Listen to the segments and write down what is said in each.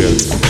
Yeah.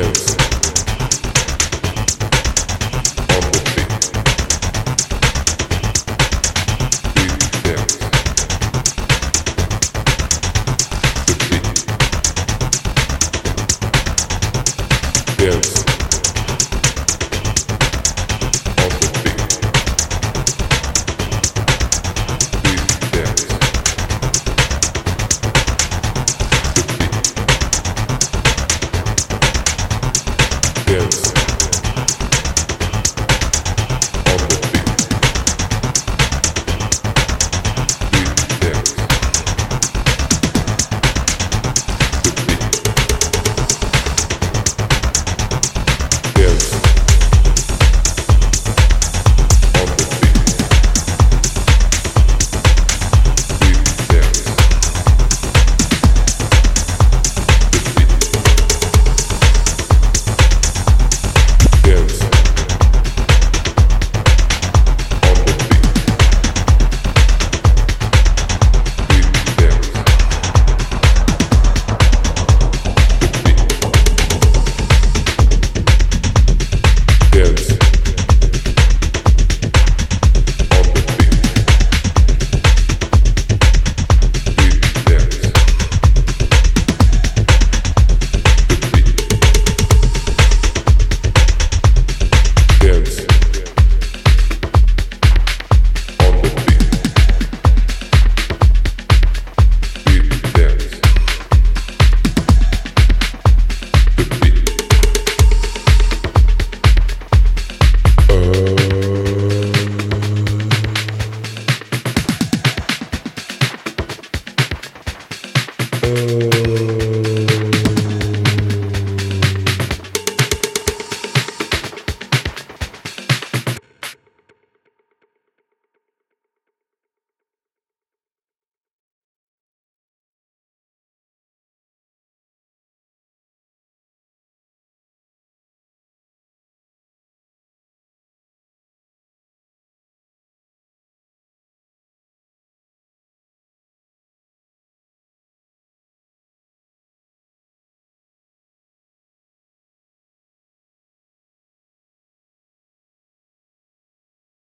Studios.